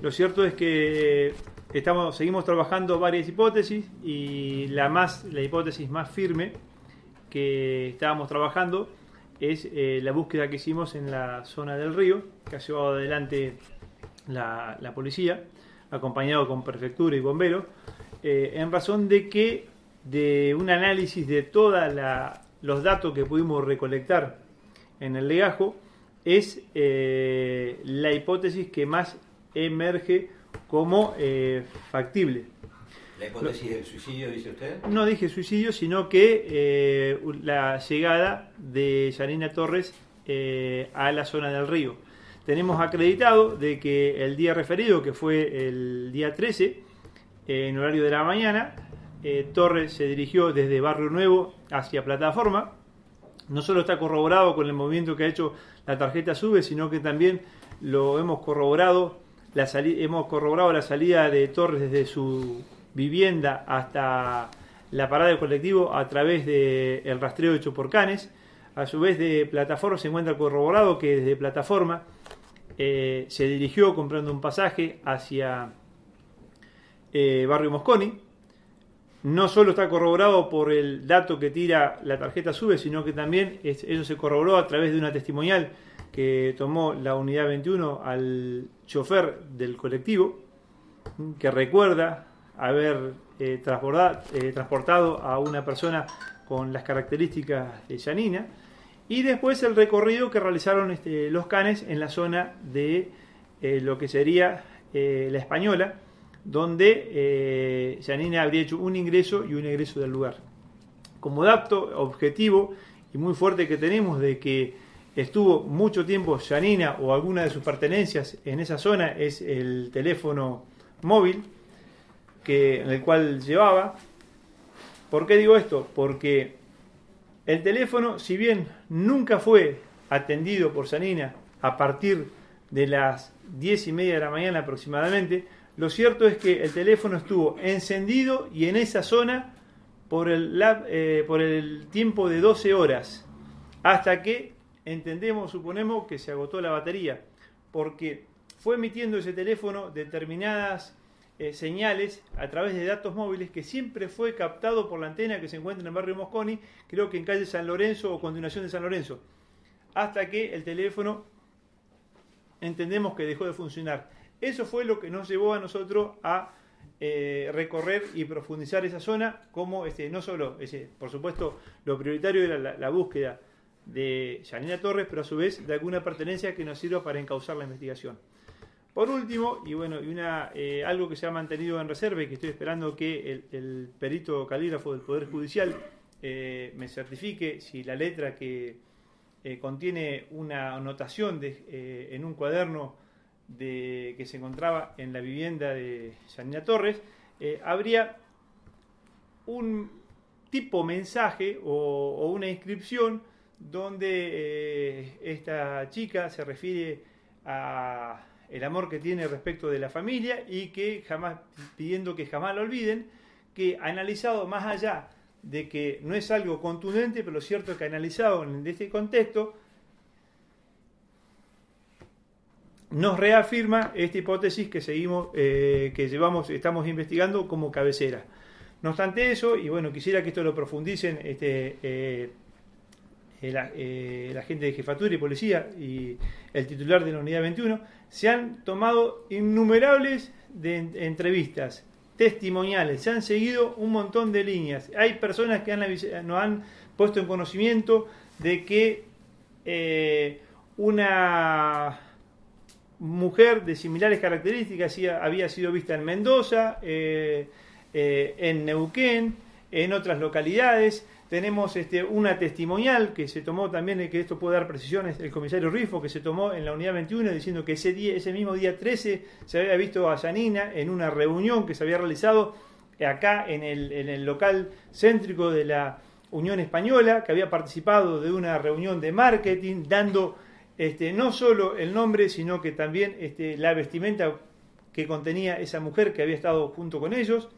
Lo cierto es que estamos, seguimos trabajando varias hipótesis y la, más, la hipótesis más firme que estábamos trabajando es eh, la búsqueda que hicimos en la zona del río, que ha llevado adelante la, policía, acompañado con prefectura y bomberos, eh, en razón de que de un análisis de todos los datos que pudimos recolectar en el legajo, es eh, la hipótesis que más emerge como factible. ¿La hipótesis del suicidio, dice usted? No dije suicidio, sino que eh, la llegada de Yanina Torres eh, a la zona del río. Tenemos acreditado de que el día referido, que fue el día 13, en horario de la mañana, eh, Torres se dirigió desde Barrio Nuevo hacia Plataforma. No solo está corroborado con el movimiento que ha hecho la tarjeta SUBE, sino que también lo hemos corroborado, la hemos corroborado la salida de Torres desde su vivienda hasta la parada del colectivo a través del rastreo hecho por Canes. A su vez de plataforma se encuentra corroborado que desde plataforma eh, se dirigió comprando un pasaje hacia eh, Barrio Mosconi. No solo está corroborado por el dato que tira la tarjeta SUBE, sino que también eso se corroboró a través de una testimonial que tomó la unidad 21 al chofer del colectivo, que recuerda haber eh, eh, transportado a una persona con las características de Yanina. Y después el recorrido que realizaron este, los canes en la zona de eh, lo que sería la Española, donde Yanina habría hecho un ingreso y un egreso del lugar. Como dato objetivo y muy fuerte que tenemos de que estuvo mucho tiempo Yanina o alguna de sus pertenencias en esa zona es el teléfono móvil que, en el cual llevaba. ¿Por qué digo esto? Porque el teléfono, si bien nunca fue atendido por Sanina a partir de las diez y media de la mañana aproximadamente, lo cierto es que el teléfono estuvo encendido y en esa zona por el, eh, por el tiempo de 12 horas, hasta que entendemos, suponemos que se agotó la batería, porque fue emitiendo ese teléfono determinadas eh, señales a través de datos móviles que siempre fue captado por la antena que se encuentra en el barrio Mosconi, creo que en calle San Lorenzo o continuación de San Lorenzo, hasta que el teléfono entendemos que dejó de funcionar. Eso fue lo que nos llevó a nosotros a eh, recorrer y profundizar esa zona, como este, no solo, ese, por supuesto, lo prioritario era la, la búsqueda de Janina Torres, pero a su vez de alguna pertenencia que nos sirva para encauzar la investigación. Por último, y bueno, y una, eh, algo que se ha mantenido en reserva y que estoy esperando que el, perito calígrafo del Poder Judicial eh, me certifique si la letra que eh, contiene una anotación de, en un cuaderno de, que se encontraba en la vivienda de Janina Torres, habría un tipo mensaje o una inscripción donde esta chica se refiere a el amor que tiene respecto de la familia y que jamás, pidiendo que jamás lo olviden, que analizado más allá de que no es algo contundente, pero lo cierto es que analizado en este contexto, nos reafirma esta hipótesis que seguimos, eh, que llevamos, estamos investigando como cabecera. No obstante eso, y bueno, quisiera que esto lo profundicen este, eh, el, eh, agente de jefatura y policía y el titular de la unidad 21, se han tomado innumerables entrevistas testimoniales, se han seguido un montón de líneas. Hay personas que nos han puesto en conocimiento de que eh, una mujer de similares características había sido vista en Mendoza, eh, en Neuquén, en otras localidades. Tenemos este, una testimonial que se tomó también, que esto puede dar precisiones, el comisario Rifo, que se tomó en la unidad 21, diciendo que ese, día, ese mismo día 13 se había visto a Yanina en una reunión que se había realizado acá en el, en el local céntrico de la Unión Española, que había participado de una reunión de marketing, dando este, no solo el nombre, sino que también este, la vestimenta que contenía esa mujer que había estado junto con ellos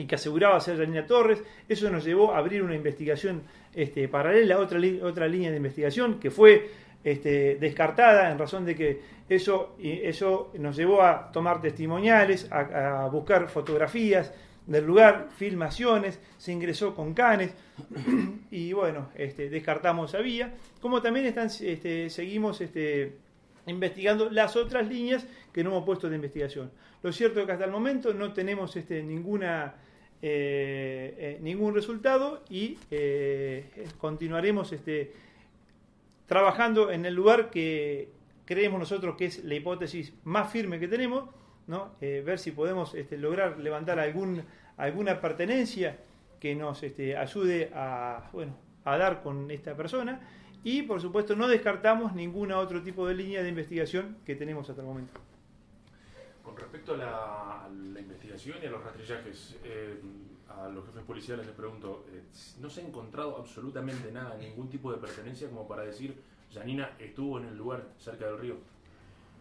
y que aseguraba ser Janina Torres. Eso nos llevó a abrir una investigación este, paralela, otra, otra línea de investigación que fue este, descartada en razón de que eso, eso nos llevó a tomar testimoniales, a, buscar fotografías del lugar, filmaciones, se ingresó con canes y bueno, este, descartamos esa vía, como también están, seguimos investigando las otras líneas que no hemos puesto de investigación. Lo cierto es que hasta el momento no tenemos ninguna, ningún resultado y eh, continuaremos este, trabajando en el lugar que creemos nosotros que es la hipótesis más firme que tenemos, ¿no? Eh, ver si podemos este, lograr levantar alguna pertenencia que nos este, ayude a, bueno, a dar con esta persona y por supuesto no descartamos ningún otro tipo de línea de investigación que tenemos hasta el momento. Con respecto a la, investigación y a los rastrillajes, eh, a los jefes policiales les pregunto, eh, ¿no se ha encontrado absolutamente nada, ningún tipo de pertenencia como para decir, Janina estuvo en el lugar cerca del río?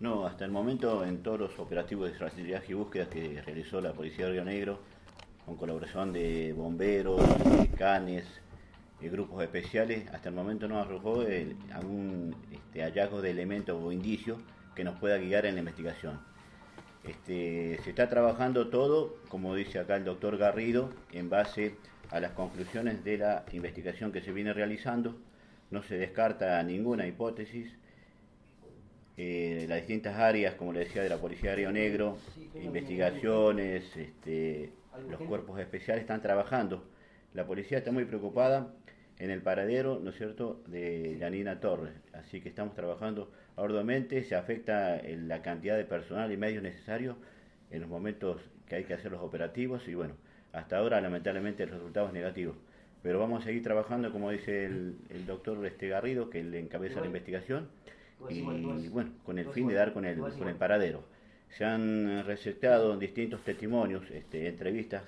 No, hasta el momento en todos los operativos de rastrillaje y búsqueda que realizó la Policía de Río Negro, con colaboración de bomberos, canes, de grupos especiales, hasta el momento no arrojó algún este, hallazgo de elementos o indicios que nos pueda guiar en la investigación. Este, se está trabajando todo, como dice acá el doctor Garrido, en base a las conclusiones de la investigación que se viene realizando. No se descarta ninguna hipótesis. Eh, las distintas áreas, como le decía, de la Policía de Río Negro, investigaciones, este, los cuerpos especiales están trabajando. La policía está muy preocupada en el paradero, ¿no es cierto?, de Janina Torres. Así que estamos trabajando arduamente, se afecta la cantidad de personal y medios necesarios en los momentos que hay que hacer los operativos y bueno, hasta ahora lamentablemente el resultado es negativo. Pero vamos a seguir trabajando, como dice el, doctor este Garrido, que le encabeza la investigación, y bueno, con el fin de dar con el, con el paradero. Se han recetado distintos testimonios, este, entrevistas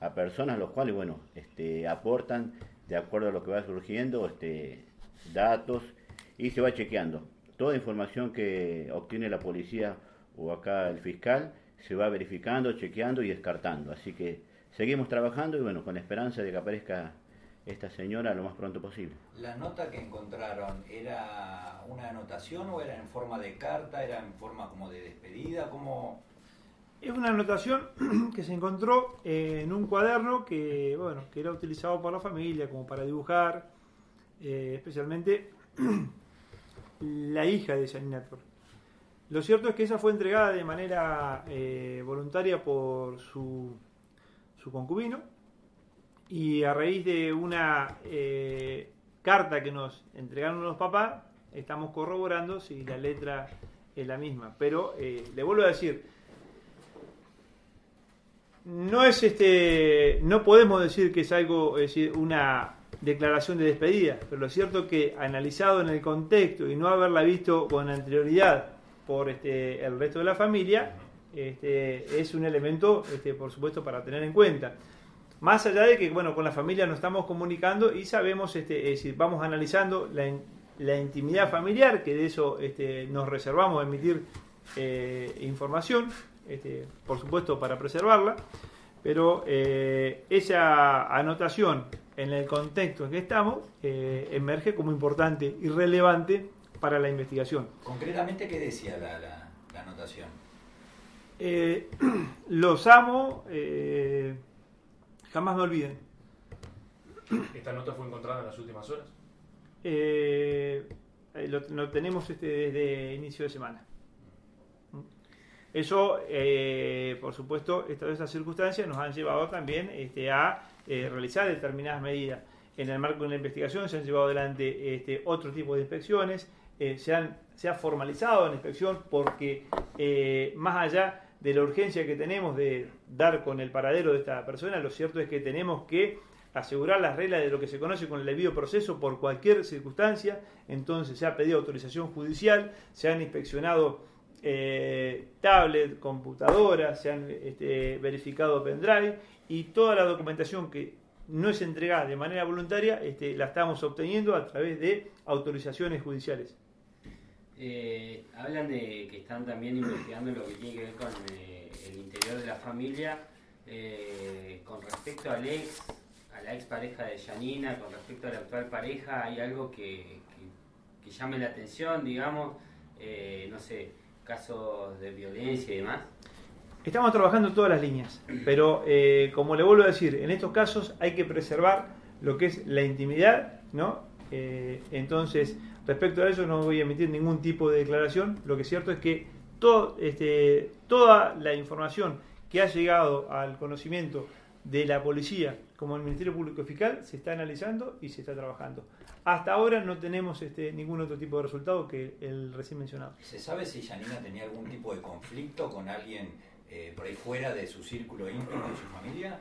a personas, los cuales, bueno, este, aportan de acuerdo a lo que va surgiendo, este, datos, y se va chequeando toda información que obtiene la policía o acá el fiscal se va verificando, chequeando y descartando. Así que seguimos trabajando y bueno, con esperanza de que aparezca esta señora lo más pronto posible. ¿La nota que encontraron era una anotación o era en forma de carta, era en forma como de despedida? ¿Cómo... Es una anotación que se encontró en un cuaderno que, bueno, que era utilizado por la familia como para dibujar, eh, especialmente la hija de Janina Torres. Lo cierto es que esa fue entregada de manera eh, voluntaria por su, su, concubino y a raíz de una eh, carta que nos entregaron los papás, estamos corroborando si la letra es la misma. Pero eh, le vuelvo a decir, no es este, no podemos decir que es algo, es decir, una declaración de despedida, pero lo cierto que analizado en el contexto y no haberla visto con anterioridad por este, el resto de la familia, este, es un elemento, este, por supuesto, para tener en cuenta. Más allá de que, bueno, con la familia nos estamos comunicando y sabemos, este, es decir, vamos analizando la, la intimidad familiar, que de eso este, nos reservamos emitir eh, información, este, por supuesto, para preservarla, pero eh, esa anotación en el contexto en que estamos, eh, emerge como importante y relevante para la investigación. Concretamente, ¿qué decía la, anotación? Eh, los amo, eh, jamás me olviden. ¿Esta nota fue encontrada en las últimas horas? Lo, tenemos este, desde inicio de semana. Eso, por supuesto, estas, circunstancias nos han llevado también este, a eh, realizar determinadas medidas. En el marco de la investigación se han llevado adelante este, otro tipo de inspecciones, eh, se, han, se ha formalizado la inspección porque eh, más allá de la urgencia que tenemos de dar con el paradero de esta persona, lo cierto es que tenemos que asegurar las reglas de lo que se conoce con el debido proceso por cualquier circunstancia, entonces se ha pedido autorización judicial, se han inspeccionado eh, tablet, computadoras, se han este, verificado pendrive y toda la documentación que no es entregada de manera voluntaria este, la estamos obteniendo a través de autorizaciones judiciales. Eh, hablan de que están también investigando lo que tiene que ver con eh, el interior de la familia eh, con respecto al ex, a la ex pareja de Janina, con respecto a la actual pareja, ¿hay algo que, llame la atención, digamos, no sé, casos de violencia y demás? Estamos trabajando todas las líneas, pero eh, como le vuelvo a decir, en estos casos hay que preservar lo que es la intimidad, ¿no? Eh, entonces, respecto a eso no voy a emitir ningún tipo de declaración. Lo que es cierto es que todo, este, toda la información que ha llegado al conocimiento de la policía como el Ministerio Público Fiscal se está analizando y se está trabajando. Hasta ahora no tenemos este, ningún otro tipo de resultado que el recién mencionado. ¿Se sabe si Janina tenía algún tipo de conflicto con alguien eh, por ahí fuera de su círculo íntimo, de su familia?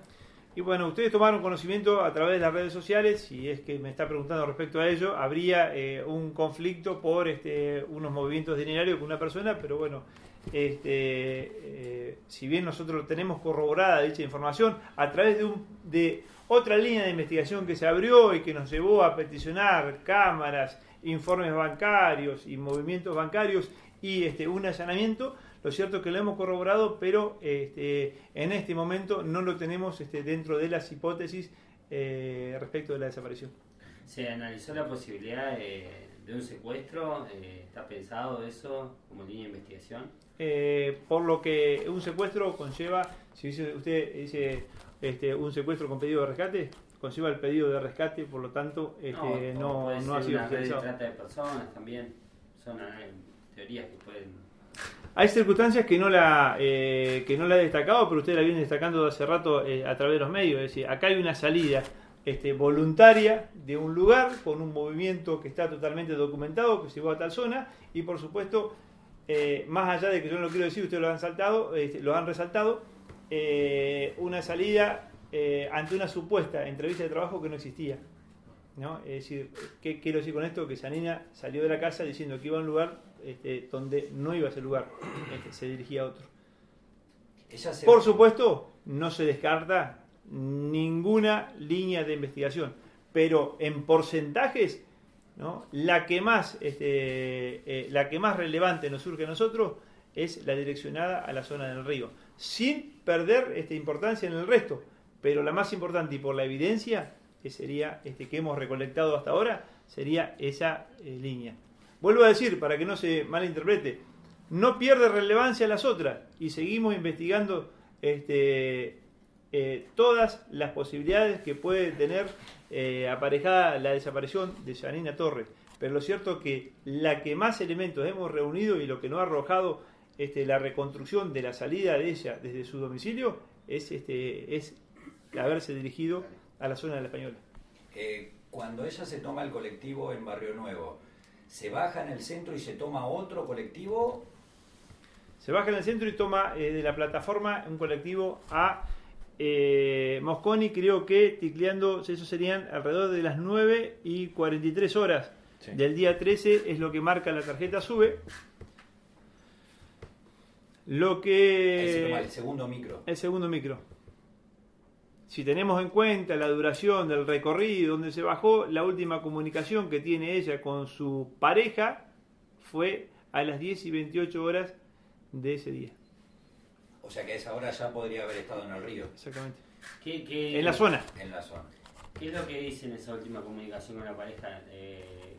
Y bueno, ustedes tomaron conocimiento a través de las redes sociales, si es que me está preguntando respecto a ello, habría eh, un conflicto por este, unos movimientos dinerarios con una persona, pero bueno, este, eh, si bien nosotros tenemos corroborada dicha información, a través de, un, de otra línea de investigación que se abrió y que nos llevó a peticionar cámaras, informes bancarios y movimientos bancarios y este, un allanamiento, lo cierto es que lo hemos corroborado, pero este, en este momento no lo tenemos este, dentro de las hipótesis eh, respecto de la desaparición. ¿Se analizó la posibilidad de, un secuestro? Eh, ¿Está pensado eso como línea de investigación? Eh, por lo que un secuestro conlleva, si usted dice este, un secuestro con pedido de rescate, conlleva el pedido de rescate, por lo tanto este, no, no, ha sido una red de trata de personas también, son teorías que pueden hay circunstancias que no la eh, que no la he destacado, pero usted la viene destacando hace rato eh, a través de los medios. Es decir, acá hay una salida este, voluntaria de un lugar con un movimiento que está totalmente documentado, que se va a tal zona, y por supuesto, eh, más allá de que yo no lo quiero decir, ustedes lo han saltado, este, lo han resaltado, una salida ante una supuesta entrevista de trabajo que no existía. ¿no? Es decir, ¿qué quiero decir con esto? Que Sanina salió de la casa diciendo que iba a un lugar este, donde no iba a ese lugar, se dirigía a otro. Por supuesto, no se descarta ninguna línea de investigación, pero en porcentajes, ¿no? la, que más, este, eh, la que más relevante nos surge a nosotros es la direccionada a la zona del río, sin perder esta importancia en el resto, pero la más importante y por la evidencia que sería este, que hemos recolectado hasta ahora, sería esa eh, línea. Vuelvo a decir, para que no se malinterprete, no pierde relevancia las otras y seguimos investigando este, eh, todas las posibilidades que puede tener eh, aparejada la desaparición de Janina Torres. Pero lo cierto es que la que más elementos hemos reunido y lo que nos ha arrojado este, la reconstrucción de la salida de ella desde su domicilio es, este, es haberse dirigido a la zona de la Española. Eh, cuando ella se toma el colectivo en Barrio Nuevo, se baja en el centro y se toma otro colectivo. Se baja en el centro y toma eh, de la plataforma un colectivo a eh, Mosconi, creo que ticleando, eso serían alrededor de las 9 y 43 horas del día 13, es lo que marca la tarjeta SUBE. Lo que... el segundo micro. El segundo micro si tenemos en cuenta la duración del recorrido donde se bajó, la última comunicación que tiene ella con su pareja fue a las 10 y 28 horas de ese día. O sea que a esa hora ya podría haber estado en el río. Exactamente. en la zona. En la zona. ¿Qué es lo que dice en esa última comunicación con la pareja? Eh,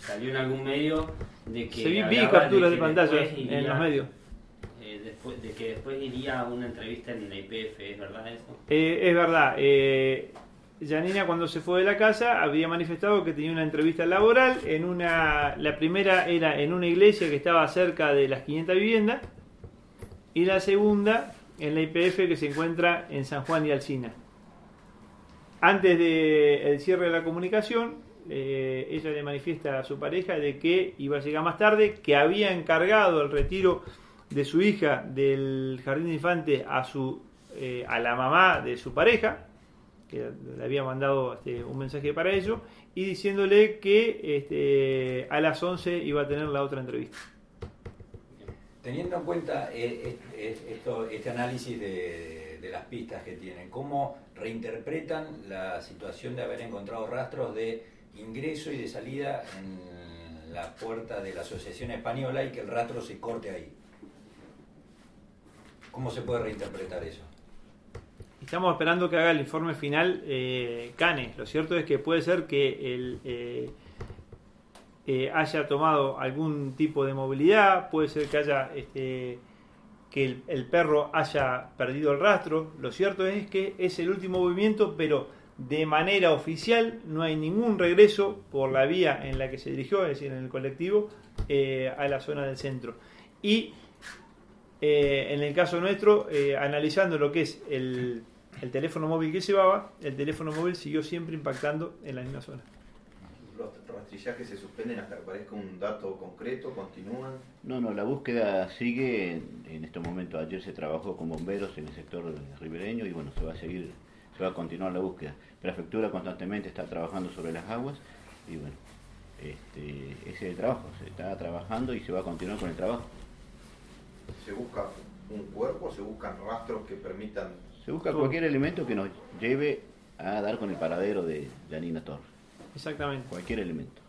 ¿Salió en algún medio de que... Se vi, capturas de, de pantalla en los medios después, de que después iría a una entrevista en la IPF, ¿es verdad eso? Eh, es verdad. Eh, Janina cuando se fue de la casa había manifestado que tenía una entrevista laboral en una la primera era en una iglesia que estaba cerca de las 500 viviendas y la segunda en la IPF que se encuentra en San Juan y Alcina. Antes del cierre de la comunicación, eh, ella le manifiesta a su pareja de que iba a llegar más tarde, que había encargado el retiro de su hija del jardín de infantes a, su, eh, a la mamá de su pareja, que le había mandado este, un mensaje para ello, y diciéndole que este, a las 11 iba a tener la otra entrevista. Teniendo en cuenta eh, esto, este análisis de, las pistas que tienen, ¿cómo reinterpretan la situación de haber encontrado rastros de ingreso y de salida en la puerta de la Asociación Española y que el rastro se corte ahí? ¿Cómo se puede reinterpretar eso? Estamos esperando que haga el informe final eh, Cane. Lo cierto es que puede ser que el, eh, eh, haya tomado algún tipo de movilidad, puede ser que haya este, que el, perro haya perdido el rastro. Lo cierto es que es el último movimiento, pero de manera oficial no hay ningún regreso por la vía en la que se dirigió, es decir, en el colectivo, eh, a la zona del centro. Y eh, en el caso nuestro, analizando lo que es el, el teléfono móvil que llevaba, el teléfono móvil siguió siempre impactando en la misma zona. Los rastrillajes se suspenden hasta que aparezca un dato concreto, continúan. No, no, la búsqueda sigue. En, en este momento, ayer se trabajó con bomberos en el sector ribereño y bueno, se va a seguir, se va a continuar la búsqueda. Prefectura constantemente está trabajando sobre las aguas y bueno, este, ese es el trabajo, se está trabajando y se va a continuar con el trabajo. ¿Se busca un cuerpo? ¿Se buscan rastros que permitan Se busca cualquier elemento que nos lleve a dar con el paradero de Janina Torres. Exactamente. Cualquier elemento.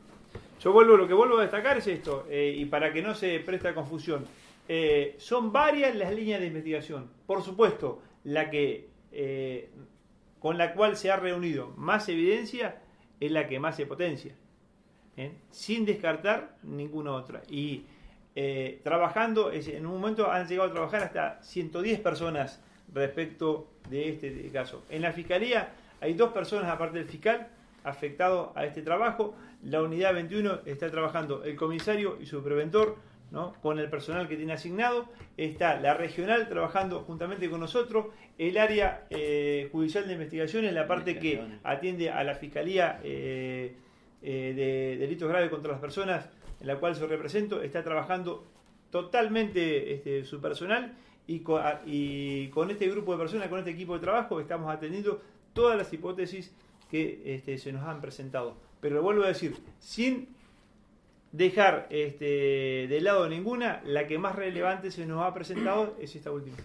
Yo vuelvo, lo que vuelvo a destacar es esto, eh, y para que no se preste a confusión, eh, son varias las líneas de investigación. Por supuesto, la que eh, con la cual se ha reunido más evidencia es la que más se potencia, sin descartar ninguna otra. Y trabajando, en un momento han llegado a trabajar hasta 110 personas respecto de este caso. En la fiscalía hay dos personas, aparte del fiscal, afectados a este trabajo. La unidad 21 está trabajando el comisario y su preventor, ¿no? con el personal que tiene asignado. Está la regional trabajando juntamente con nosotros. El área eh, judicial de investigaciones, la parte que atiende a la fiscalía eh, eh, de delitos graves contra las personas, en la cual yo represento, está trabajando totalmente este, su personal y con, y con este grupo de personas, con este equipo de trabajo, estamos atendiendo todas las hipótesis que este, se nos han presentado. Pero lo vuelvo a decir, sin dejar este, de lado ninguna, la que más relevante se nos ha presentado es esta última.